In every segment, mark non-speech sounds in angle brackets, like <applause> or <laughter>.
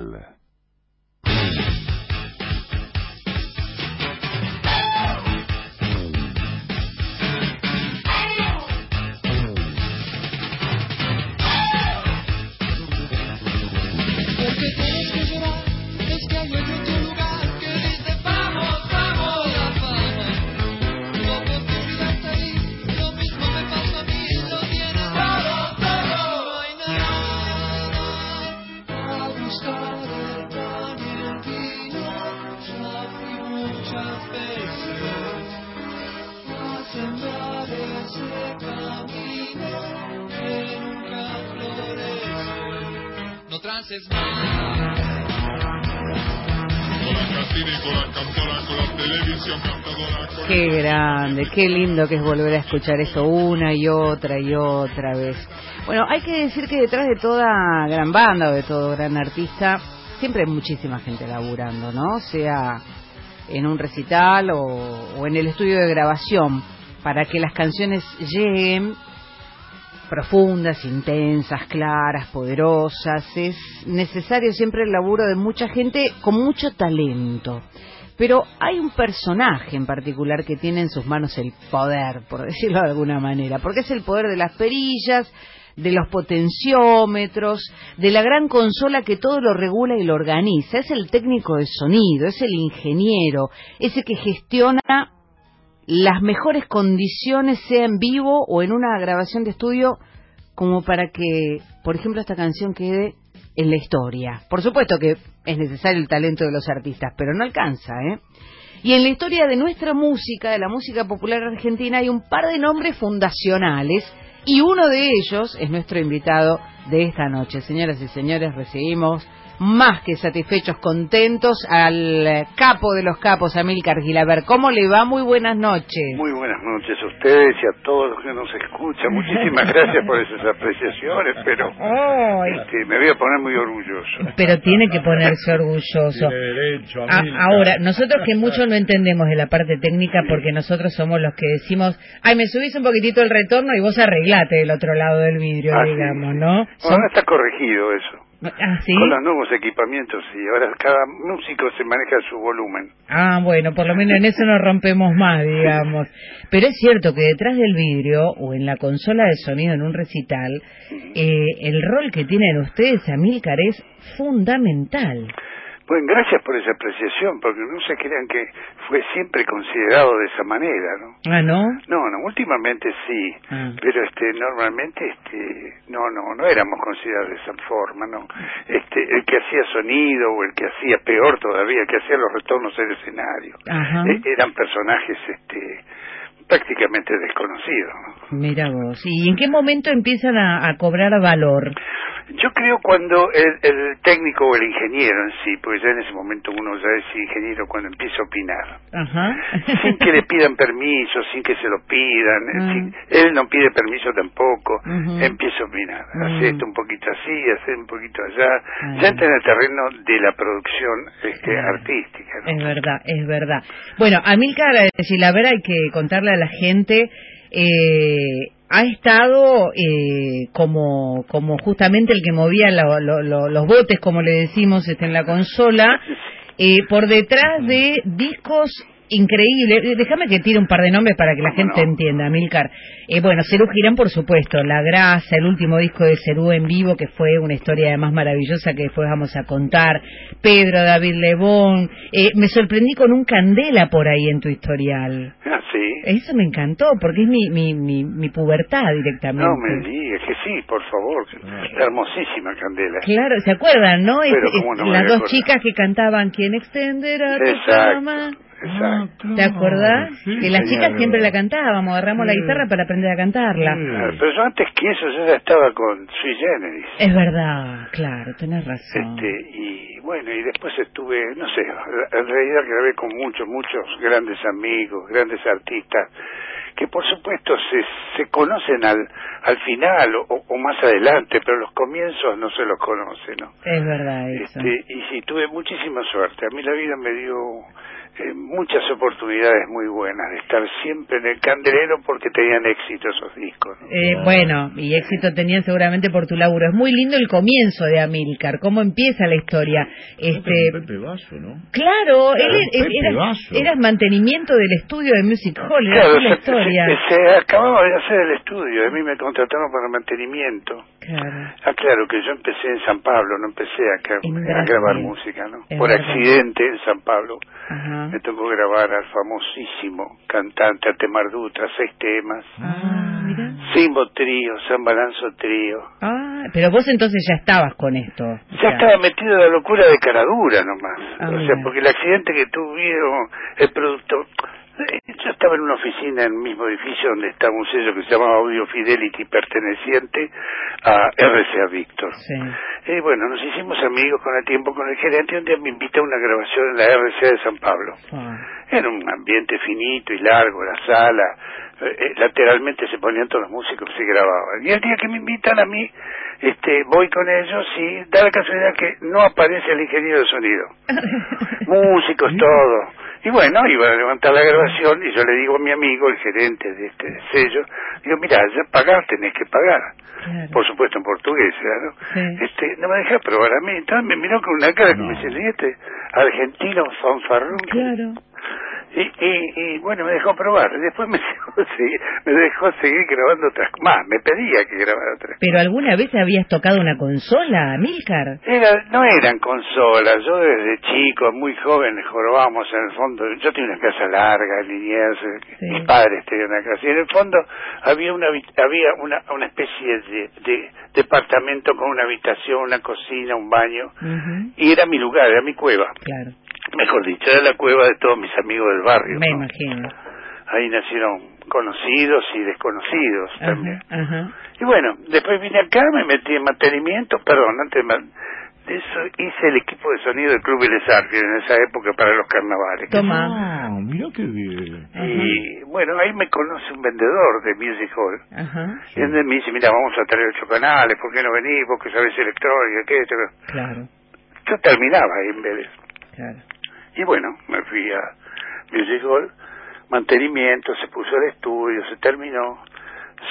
L. Qué grande, qué lindo que es volver a escuchar eso una y otra y otra vez. Bueno, hay que decir que detrás de toda gran banda o de todo gran artista, siempre hay muchísima gente laburando, ¿no? Sea en un recital o, o en el estudio de grabación, para que las canciones lleguen profundas, intensas, claras, poderosas. Es necesario siempre el laburo de mucha gente con mucho talento. Pero hay un personaje en particular que tiene en sus manos el poder, por <laughs> decirlo de alguna manera, porque es el poder de las perillas, de los potenciómetros, de la gran consola que todo lo regula y lo organiza. Es el técnico de sonido, es el ingeniero, ese que gestiona las mejores condiciones, sea en vivo o en una grabación de estudio, como para que, por ejemplo, esta canción quede en la historia. Por supuesto que es necesario el talento de los artistas, pero no alcanza, ¿eh? Y en la historia de nuestra música, de la música popular argentina, hay un par de nombres fundacionales y uno de ellos es nuestro invitado de esta noche. Señoras y señores, recibimos más que satisfechos, contentos al capo de los capos, Amílcar Gilaber. ¿Cómo le va? Muy buenas noches. Muy buenas noches a ustedes y a todos los que nos escuchan. Muchísimas <laughs> gracias por esas apreciaciones, pero este, me voy a poner muy orgulloso. Pero tiene que ponerse orgulloso. Derecho, ahora, nosotros que mucho no entendemos de la parte técnica porque nosotros somos los que decimos, ay, me subís un poquitito el retorno y vos arreglate del otro lado del vidrio, Ah, digamos, sí. ¿no? Ahora está corregido eso. Ah, ¿sí? Con los nuevos equipamientos y ahora cada músico se maneja su volumen. Ah, bueno, por lo menos en eso nos rompemos más, digamos. <laughs> Pero es cierto que detrás del vidrio o en la consola de sonido en un recital, eh, el rol que tienen ustedes, Amílcar, es fundamental. Bueno, gracias por esa apreciación, porque no se crean que fue siempre considerado de esa manera, ¿no? Ah, ¿no? No, no, últimamente sí, Ah. pero este normalmente este no, no, no éramos considerados de esa forma, no. Este el que hacía sonido o el que hacía peor todavía, el que hacía los retornos del escenario, Ajá. eh, eran personajes este prácticamente desconocidos. ¿no? Mira vos. ¿Y en qué momento empiezan a, a cobrar valor? Yo creo cuando el, el técnico o el ingeniero en sí, pues ya en ese momento uno ya es ingeniero cuando empieza a opinar. Ajá. sin que le pidan <laughs> permiso, sin que se lo pidan, sin- él no pide permiso tampoco, empieza a opinar, Mm. hace esto un poquito así, hace un poquito allá, Ah. ya entra en el terreno de la producción este, artística. ¿no? Es verdad, es verdad. Bueno, Amílcar Gilaver hay que contarle a la gente, eh, ha estado eh, como, como justamente el que movía lo- lo- lo- los botes, como le decimos este, en la consola, eh, por detrás de discos increíbles. Eh, Déjame que tire un par de nombres para que la ¿Cómo gente no? entienda, Amílcar. Eh, bueno, Cerú Girán, por supuesto, La Grasa, el último disco de Cerú en vivo, que fue una historia además maravillosa que después vamos a contar. Pedro, David Lebón. Eh, me sorprendí con un Candela por ahí en tu historial. Ah, sí. Eso me encantó, porque es mi, mi, mi, mi pubertad directamente. No me digas que sí, por favor. Hermosísima Candela. Claro, ¿se acuerdan, no? Pero es- no las dos acordar. chicas que cantaban ¿Quién extenderá tu Exacto. cama? Exacto. ¿Te acordás? Sí, que las chicas siempre la cantábamos, agarramos la guitarra para aprender a cantarla. Sí. Ah, Pero yo antes que eso yo ya estaba con Sui Generis. Es verdad, claro, tenés razón. Este, y bueno, y después estuve, no sé, en realidad grabé con muchos, muchos grandes amigos, grandes artistas que por supuesto se, se conocen al, al final o, o más adelante, pero los comienzos no se los conoce, ¿no? Es verdad eso. Este, y sí, tuve muchísima suerte. A mí la vida me dio eh, muchas oportunidades muy buenas de estar siempre en el candelero porque tenían éxito esos discos. ¿no? Eh, bueno, y éxito tenían seguramente por tu laburo. Es muy lindo el comienzo de Amilcar, cómo empieza la historia. Este, Pepe Vaso, ¿no? claro, él, él- Pepe era, Vaso. eras mantenimiento del estudio de Music Hall, era Claro, se, historia. se- acababa de hacer el estudio, a mí me contrataron para mantenimiento. Claro. Ah, claro, que yo empecé en San Pablo, no empecé acá a grabar música, ¿no? Es Por verdad. accidente en San Pablo Ajá. me tocó grabar al famosísimo cantante Atemar Dutra, seis temas. Ah, mira. Simbo Trío, San Balanzo Trío. Ah, pero vos entonces ya estabas con esto. Ya estaba metido en la locura de caradura nomás. Ah, o sea, mira. porque el accidente que tuvieron, el productor... eh, Yo estaba en una oficina en el mismo edificio donde estaba un sello que se llamaba Audio Fidelity perteneciente a RCA Victor. Sí. Y bueno, nos hicimos amigos con el tiempo con el gerente y un día me invita a una grabación en la RCA de San Pablo. Ah, Era un ambiente finito y largo, la sala, eh, eh, lateralmente se ponían todos los músicos que se grababan. Y el día que me invitan a mí, este, voy con ellos y da la casualidad que no aparece el ingeniero de sonido. <laughs> Músicos, todo. Y bueno, iba a levantar la grabación y yo le digo a mi amigo, el gerente de este sello, digo, mira, ya pagar tenés que pagar. claro. Por supuesto en portugués, ¿no? Sí. Este, no me dejé probar a mí. Entonces me miró con una cara que No. me dice, "¿Y este argentino fanfarrón. Claro. Y, y, y bueno, me dejó probar. Después me <laughs> dejó seguir, me dejó seguir grabando otras más. Me pedía que grabara otras ¿Pero alguna vez habías tocado una consola, Milcar? Era, no eran consolas, yo desde chico, muy joven, jorobábamos en el fondo, yo tenía una casa larga, Liniers, eh, Sí. mis padres tenían una casa, y en el fondo había una había una, una especie de, de departamento con una habitación, una cocina, un baño, y era mi lugar, era mi cueva, Claro, mejor dicho, era la cueva de todos mis amigos del barrio. me ¿no? imagino. Ahí nacieron conocidos y desconocidos también. Ajá. Y bueno, después vine acá, me metí en mantenimiento, perdón, antes de eso hice el equipo de sonido del Club Belezar, en esa época para los carnavales. Toma. Ah, mira qué bien. Y bueno, ahí me conoce un vendedor de Music Hall. Ajá, Y él me dice, mira, vamos a traer ocho canales, ¿por qué no venís? Vos que sabés electrónica, ¿qué? esto, que-". claro, Yo terminaba ahí en Vélez. claro. Y bueno, me fui a Music Hall, mantenimiento, se puso el estudio, se terminó,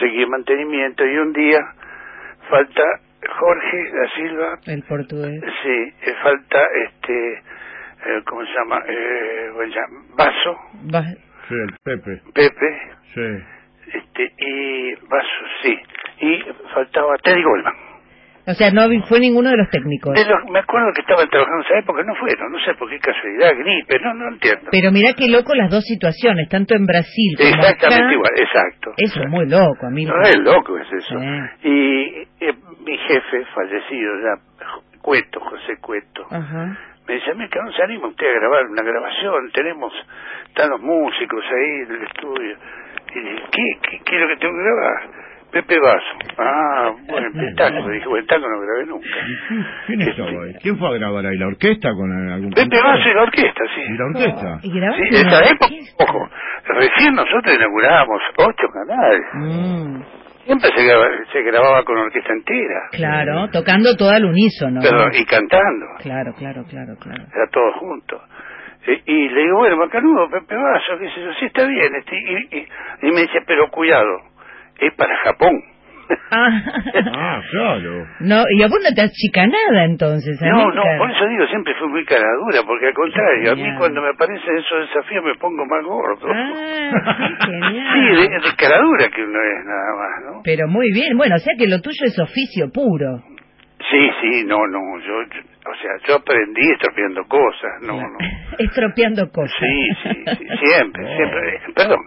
seguí en mantenimiento y un día falta Jorge da Silva, El portugués. sí, eh, falta este, eh, ¿cómo se llama? Eh, bueno, ya, Vaso, Va- Sí, el Pepe. Pepe, Sí. este, y Vaso, sí, y faltaba Teddy Goldman. O sea, no fue ninguno de los técnicos. De los- me acuerdo que estaban trabajando en esa época, no fueron, no sé por qué casualidad, gripe, no, no entiendo. Pero mirá qué loco las dos situaciones, tanto en Brasil como Exactamente acá. igual, exacto. Eso es muy loco, a mí. No es loco es eso. Sí. Y eh, mi jefe, fallecido ya, Cueto, José Cueto, Ajá. me dice, mira, que no se anima usted a grabar una grabación, tenemos, están los músicos ahí en el estudio. Y dije, ¿qué, qué, qué es lo que tengo que grabar? Pepe Vaso. Ah, bueno, <laughs> Petaco. Dije, bueno, Petaco no grabé nunca. ¿Quién estaba ahí? ¿Quién fue a grabar ahí? ¿La orquesta con algún Pepe? Vaso y la orquesta, sí. ¿Y la orquesta? ¿Y Sí, esa época, ojo, recién nosotros inaugurábamos ocho canales. Mm, Siempre se grababa, se grababa con orquesta entera. claro, tocando todo al unísono. Perdón, y cantando. Claro, claro, claro, claro. Era todo junto. Eh, y le digo, bueno, Macanudo, Pepe Vaso, qué sé yo, sí está bien. Este, y, y- y me dice, pero cuidado, es para Japón. Ah, <laughs> Ah, claro. no, y a vos no te achica nada entonces, No, no, por eso digo, siempre fui muy caradura, porque al contrario, a mí cuando me aparecen esos desafíos me pongo más gordo. Ah. Sí, de, de caradura que uno es nada más, ¿no? Pero muy bien, bueno, o sea que lo tuyo es oficio puro. Sí, sí, no, no, yo, yo- o sea, yo aprendí estropeando cosas, no, no. <laughs> Estropeando cosas. Sí, sí, sí, siempre, <laughs> siempre. Eh, Perdón,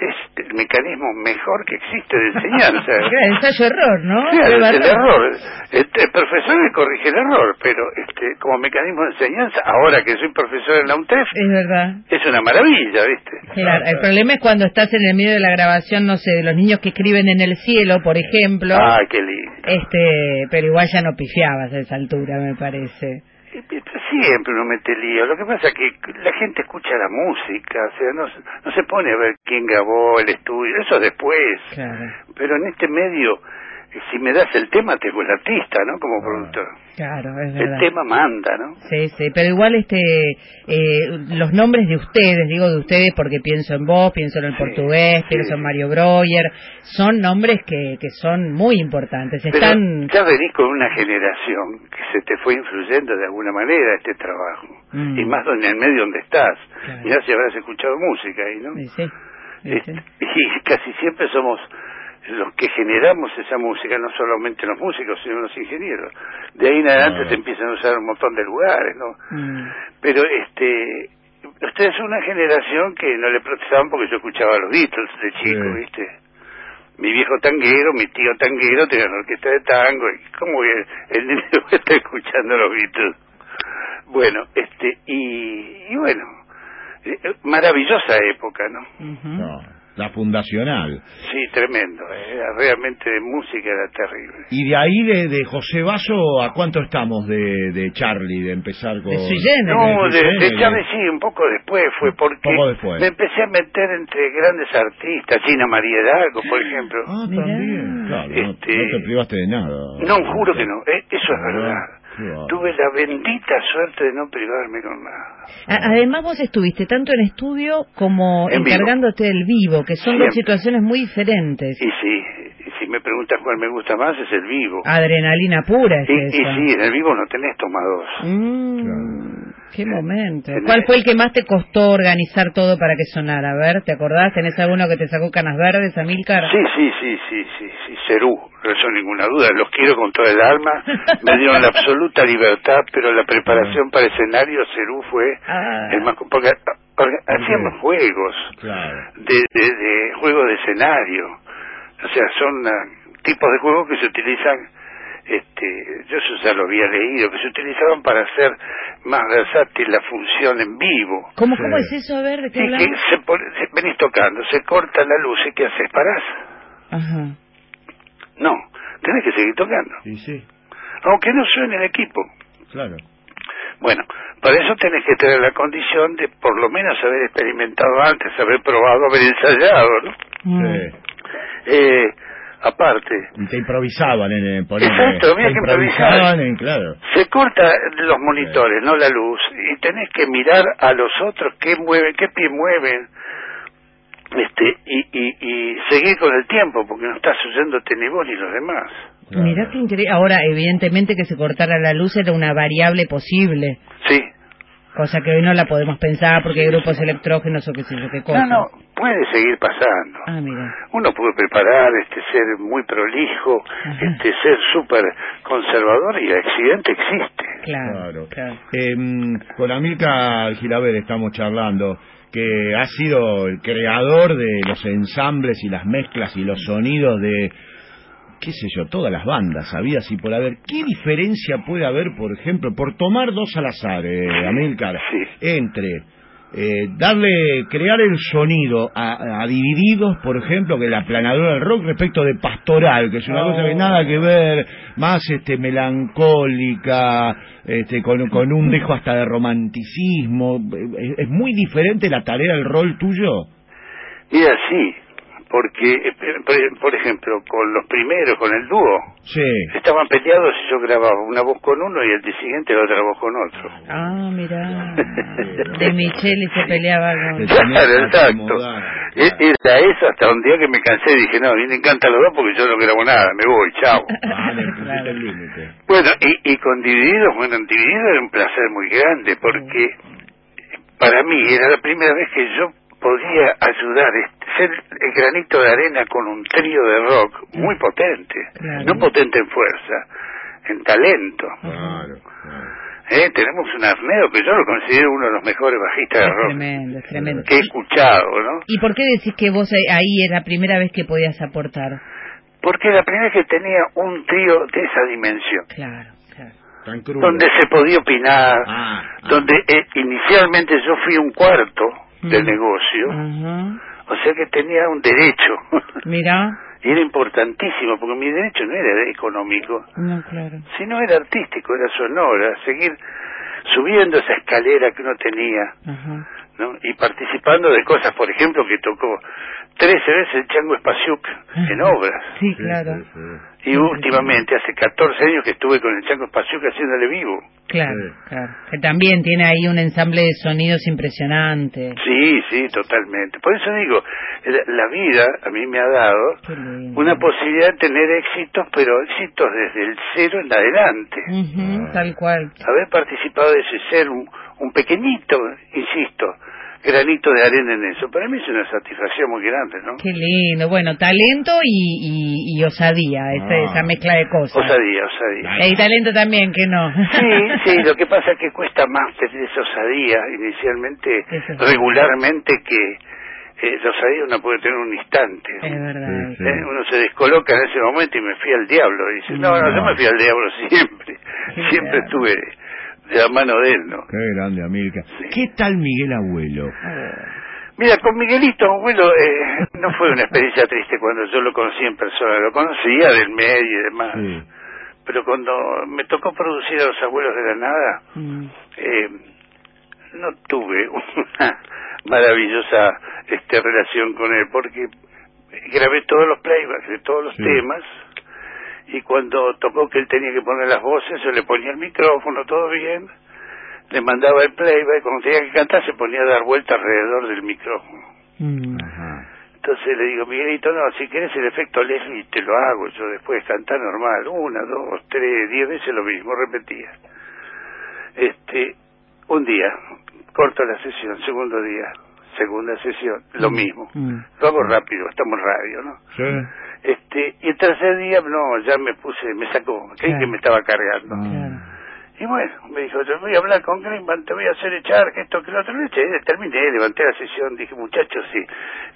es el mecanismo mejor que existe de enseñanza. <laughs> Claro, ensayo-error, ¿no? Prueba el, el error. error. El, el profesor le corrige el error, pero este, como mecanismo de enseñanza, ahora que soy profesor en la UNTEF, Es verdad. es una maravilla, ¿viste? Claro, el problema es cuando estás en el medio de la grabación, no sé, de los niños que escriben en el cielo, por ejemplo. Ah, qué lindo. Este, pero igual ya no pifiabas a esa altura, me parece. Siempre uno mete lío. Lo que pasa es que la gente escucha la música, o sea, no, no se pone a ver quién grabó el estudio, eso después. Claro. Pero en este medio si me das el tema, tengo el artista, ¿no? Como productor. Claro, es verdad. El tema manda, ¿no? Sí, sí, pero igual este eh, los nombres de ustedes, digo de ustedes porque pienso en vos, pienso en el portugués, pienso en Mario Breuer, son nombres que, que son muy importantes. Están... ya venís con una generación que se te fue influyendo de alguna manera este trabajo. Mm. Y más en el medio donde estás. ya si habrás escuchado música ahí, ¿no? Sí, sí. <laughs> y casi siempre somos los que generamos esa música, no solamente los músicos, sino los ingenieros. De ahí en adelante se empiezan a usar un montón de lugares, ¿no? Mm. Pero este, ustedes son una generación que no le protestaban porque yo escuchaba a los Beatles de chico, ¿viste? Mi viejo tanguero, mi tío tanguero tenía una orquesta de tango, y como el, el niño <laughs> está escuchando a los Beatles. Bueno, este, y, y bueno, eh, maravillosa época, ¿no? no la fundacional. Sí, tremendo, eh, realmente de música era terrible. ¿Y de ahí de, de José Vaso a cuánto estamos de, de Charlie, de empezar con... De no, de, Charlie sí, un poco después fue porque me empecé a meter entre grandes artistas, China María Hidalgo, por ejemplo. Ah, también, claro, este, no, te privaste de nada. No, juro que no, eh, eso es verdad. Tuve la bendita suerte de no privarme con nada. Además vos estuviste tanto en estudio como encargándote del vivo, que son dos situaciones muy diferentes. Y sí, si me preguntas cuál me gusta más es el vivo. Adrenalina pura es y, y sí, en el vivo no tenés tomados. Mm, qué momento. ¿Cuál fue el que más te costó organizar todo para que sonara? A ver, ¿te acordás? ¿Tenés alguno que te sacó canas verdes, Amílcar? Sí, sí, sí, sí, sí, sí, Cerú, no hay ninguna duda, los quiero con todo el alma, me dieron la absoluta libertad, pero la preparación para escenario, Cerú fue ah. el más... Porque, hacíamos juegos, de, de, de juegos de escenario, o sea, son uh, tipos de juegos que se utilizan este, yo eso ya lo había leído, que se utilizaban para hacer más versátil la función en vivo. ¿Cómo, cómo es eso? A ver, ¿de qué que se venís tocando, se corta la luz y ¿qué haces? ¿Parás? Ajá. No, tenés que seguir tocando. Sí, sí. Aunque no suene el equipo. Claro. Bueno, para eso tenés que tener la condición de por lo menos haber experimentado antes, haber probado, haber ensayado, ¿no? Sí. Eh, aparte. Te improvisaban en, el Exacto, que improvisaban en, claro. Se corta los monitores, no la luz, y tenés que mirar a los otros qué mueven, qué pie mueven, este, y, y, y seguir con el tiempo, porque no estás oyéndote ni vos ni los demás. Mirá qué increíble. Ahora, evidentemente que se cortara la luz era una variable posible. Sí, cosa que hoy no la podemos pensar porque hay grupos electrógenos o qué sé yo qué cosa. No, no, puede seguir pasando. Ah, mira. Uno puede preparar, este, ser muy prolijo, este, ser súper conservador y el accidente existe. Claro, claro. Eh, con Amilcar Gilaber estamos charlando que ha sido el creador de los ensambles y las mezclas y los sonidos de qué sé yo, todas las bandas, había así por haber. ¿Qué diferencia puede haber, por ejemplo, por tomar dos al azar, eh, Amilcar, entre eh, darle, crear el sonido a, Divididos, por ejemplo, que la planadora del rock respecto de Pastoral, que es una cosa que oh. nada que ver, más este melancólica, este, con, con un dejo hasta de romanticismo, ¿Es, es muy diferente la tarea, el rol tuyo? Y así, porque, eh, por ejemplo, con los primeros, con el dúo, sí. estaban peleados y yo grababa una voz con uno y el día siguiente la otra voz con otro. Ah, mira. <laughs> de Michelle se peleaba con... Claro, exacto. E-, era eso hasta un día que me cansé y dije, no, a mí me encantan los dos porque yo no grabo nada, me voy, chao. <laughs> Ah, bueno, y, y con Divididos, bueno, en Divididos era un placer muy grande porque para mí era la primera vez que yo podía ayudar, ser el granito de arena con un trío de rock muy potente, no potente en fuerza, en talento. Eh, tenemos un Arneo que yo lo considero uno de los mejores bajistas de rock tremendo, tremendo. que he escuchado, ¿no? ¿Y por qué decís que vos ahí es la primera vez que podías aportar? Porque la primera vez que tenía un trío de esa dimensión. Claro, claro. Donde se podía opinar, ah, ah. donde eh, inicialmente yo fui un cuarto, del negocio, o sea que tenía un derecho. <laughs> Mira. y era importantísimo, porque mi derecho no era económico, no, claro. sino era artístico, era sonora, seguir subiendo esa escalera que uno tenía, Ajá. ¿no? Y participando de cosas, por ejemplo, que tocó 13 veces el Chango Espaciuc en obras. Sí, claro. Y últimamente, hace 14 años que estuve con el Chango Espaciuc haciéndole vivo. Claro, Sí. claro. Que también tiene ahí un ensamble de sonidos impresionante. Sí, sí, totalmente. Por eso digo, la la vida a mí me ha dado una posibilidad de tener éxitos, pero éxitos desde el cero en adelante. Ujú, tal cual. Haber participado de ese ser, un, un pequeñito, insisto, granito de arena en eso, para mí es una satisfacción muy grande, ¿no? Qué lindo. Bueno, talento y, y, y osadía, esa, Ah. esa mezcla de cosas. Osadía, osadía. Y talento también, que no. Sí, <laughs> sí, lo que pasa es que cuesta más tener esa osadía inicialmente, Eso regularmente, que eh, la osadía uno puede tener un instante. ¿no? Es verdad. Sí, sí. Eh, Uno se descoloca en ese momento y me fui al diablo. Y dice, no, no, yo me fui al diablo siempre. Qué Siempre grande. estuve de la mano de él, ¿no? Qué grande, Amilcar. ¿Qué tal Miguel Abuelo? Mira, con Miguelito, abuelo, eh, no fue una experiencia triste cuando yo lo conocí en persona. Lo conocía del medio y demás. Sí. Pero cuando me tocó producir a los abuelos de la nada, Mm. eh, no tuve una maravillosa este, relación con él porque grabé todos los playbacks de todos los Sí. temas y cuando tocó que él tenía que poner las voces yo le ponía el micrófono todo bien. Le mandaba el playback cuando tenía que cantar se ponía a dar vuelta alrededor del micrófono. Mm. Entonces le digo Miguelito no si querés el efecto Leslie te lo hago yo después cantar normal una dos tres diez veces lo mismo repetía. Este un día corto la sesión segundo día segunda sesión lo mismo. Mm. lo hago rápido estamos en radio no Sí. Este y el tercer día no ya me puse me sacó creí Claro. que me estaba cargando. Y bueno me dijo yo voy a hablar con Greenman te voy a hacer echar que esto que lo otro le eché, terminé levanté la sesión dije muchachos sí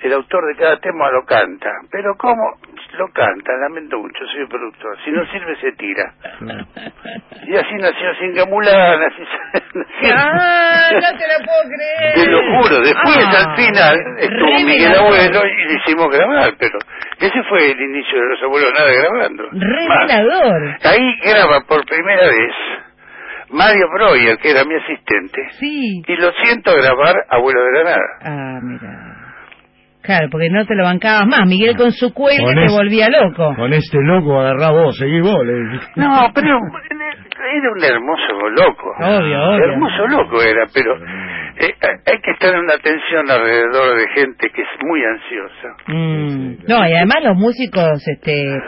el autor de cada tema lo canta pero cómo lo canta lamento mucho soy el productor si no sirve se tira <laughs> y así nació Singamulán así <laughs> nació ¡Ah! No te lo puedo creer. te lo juro, después Ah, al final estuvo Miguel. Abuelo y le hicimos grabar, pero ese fue el inicio de los abuelos nada grabando. Revelador. Ahí graba por primera vez Mario Breuer, que era mi asistente, Sí. y lo siento grabar Abuelo de la Nada. Ah, mira. Claro, porque no te lo bancabas más. Miguel con su cuello Con te es- volvía loco. Con este loco agarrá vos, seguí vos. le. No, pero era un hermoso loco. Obvio, obvio. Hermoso loco era, pero eh, hay que estar en una tensión alrededor de gente que es muy ansiosa. Mm. No, y además los músicos este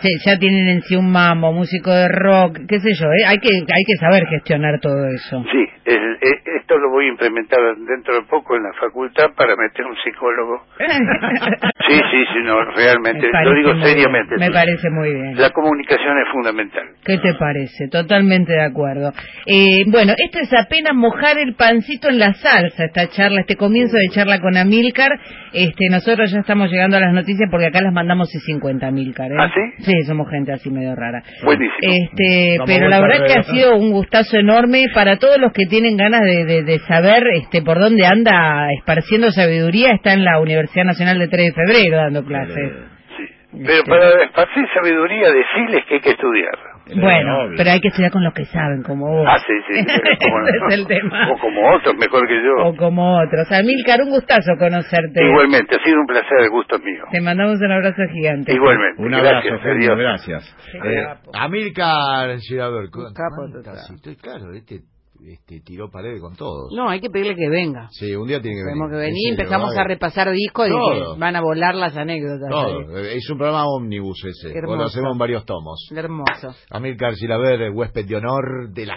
se- ya tienen en sí un mambo, músico de rock, qué sé yo, ¿eh? hay que hay que saber gestionar todo eso. Sí, el- esto lo voy a implementar dentro de poco en la facultad para meter un psicólogo. <laughs> Sí, sí, sí, no, realmente, Me lo digo seriamente. bien, Me parece muy bien. La comunicación es fundamental. ¿Qué te parece? Totalmente de acuerdo. Eh, bueno, esto es apenas mojar el pancito en la salsa, esta charla, este comienzo de charla con Amilcar. Este, nosotros ya estamos llegando a las noticias porque acá las mandamos y 50 Amilcar. ¿eh? ¿Ah, sí? Sí, somos gente así medio rara. Buenísimo. Este, pero la verdad que ha sido un gustazo enorme para todos los que tienen ganas de, de- de saber este, por dónde anda esparciendo sabiduría. Está en la Universidad Nacional de 3 de Febrero dando clases. Sí. Pero para esparcir sabiduría, decirles que hay que estudiar. Bueno, pero hay que estudiar con los que saben, como vos. Ah, sí, sí. <laughs> como- Ese es el tema. O como otros, mejor que yo. O como otros. Amilcar, un gustazo conocerte. Igualmente, ha sido un placer, el gusto es mío. Te mandamos un abrazo gigante. Igualmente. Un abrazo, gracias, gracias. Eh, capo. Amilcar Girador, ¿cu- capo claro, este, este tiró paredes con todos. No, hay que pedirle que venga. Sí, un día tiene que venir. Tenemos que En venir, empezamos a repasar discos y Todo. que van a volar las anécdotas. Todo. Eh, Es un programa ómnibus ese. Hermoso. Lo hacemos en varios tomos. Hermoso. Amilcar Gilaber, huésped de honor de la